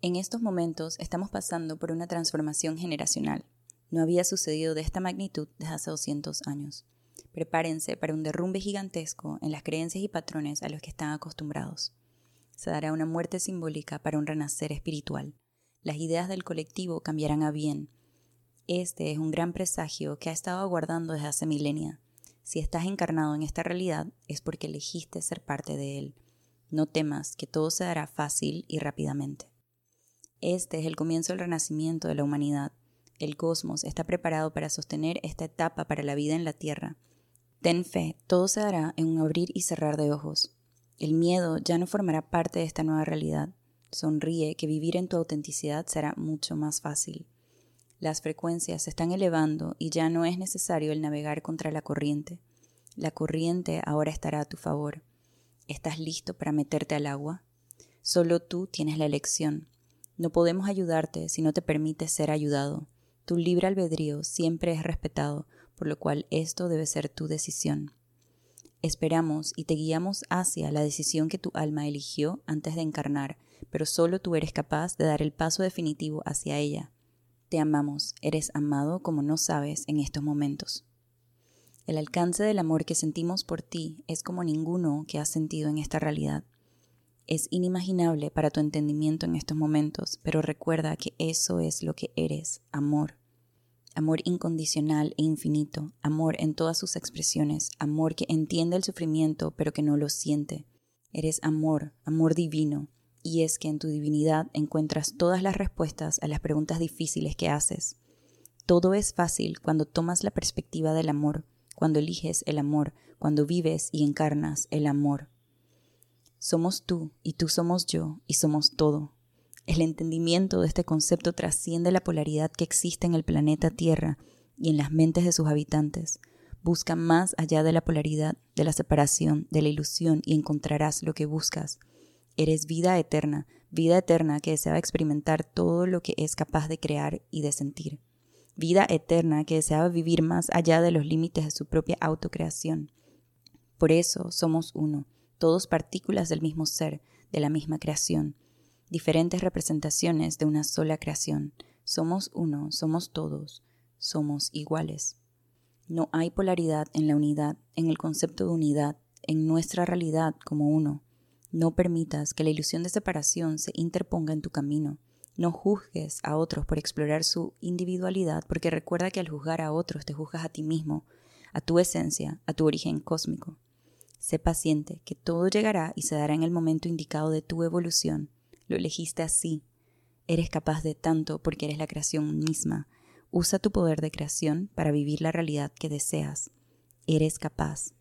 En estos momentos estamos pasando por una transformación generacional. No había sucedido de esta magnitud desde hace 200 años. Prepárense para un derrumbe gigantesco en las creencias y patrones a los que están acostumbrados. Se dará una muerte simbólica para un renacer espiritual. Las ideas del colectivo cambiarán a bien. Este es un gran presagio que ha estado aguardando desde hace milenia. Si estás encarnado en esta realidad es porque elegiste ser parte de él. No temas que todo se dará fácil y rápidamente. Este es el comienzo del renacimiento de la humanidad. El cosmos está preparado para sostener esta etapa para la vida en la Tierra. Ten fe, todo se dará en un abrir y cerrar de ojos. El miedo ya no formará parte de esta nueva realidad. Sonríe que vivir en tu autenticidad será mucho más fácil. Las frecuencias se están elevando y ya no es necesario el navegar contra la corriente. La corriente ahora estará a tu favor. ¿Estás listo para meterte al agua? Solo tú tienes la elección. No podemos ayudarte si no te permites ser ayudado. Tu libre albedrío siempre es respetado, por lo cual esto debe ser tu decisión. Esperamos y te guiamos hacia la decisión que tu alma eligió antes de encarnar, pero solo tú eres capaz de dar el paso definitivo hacia ella. Te amamos, eres amado como no sabes en estos momentos. El alcance del amor que sentimos por ti es como ninguno que has sentido en esta realidad es inimaginable para tu entendimiento en estos momentos, pero recuerda que eso es lo que eres, amor. Amor incondicional e infinito, amor en todas sus expresiones, amor que entiende el sufrimiento pero que no lo siente. Eres amor, amor divino, y es que en tu divinidad encuentras todas las respuestas a las preguntas difíciles que haces. Todo es fácil cuando tomas la perspectiva del amor, cuando eliges el amor, cuando vives y encarnas el amor. Somos tú y tú somos yo y somos todo. El entendimiento de este concepto trasciende la polaridad que existe en el planeta Tierra y en las mentes de sus habitantes. Busca más allá de la polaridad, de la separación, de la ilusión y encontrarás lo que buscas. Eres vida eterna, vida eterna que deseaba experimentar todo lo que es capaz de crear y de sentir. Vida eterna que deseaba vivir más allá de los límites de su propia autocreación. Por eso somos uno todos partículas del mismo ser, de la misma creación, diferentes representaciones de una sola creación. Somos uno, somos todos, somos iguales. No hay polaridad en la unidad, en el concepto de unidad, en nuestra realidad como uno. No permitas que la ilusión de separación se interponga en tu camino. No juzgues a otros por explorar su individualidad, porque recuerda que al juzgar a otros te juzgas a ti mismo, a tu esencia, a tu origen cósmico. Sé paciente, que todo llegará y se dará en el momento indicado de tu evolución. Lo elegiste así. Eres capaz de tanto porque eres la creación misma. Usa tu poder de creación para vivir la realidad que deseas. Eres capaz.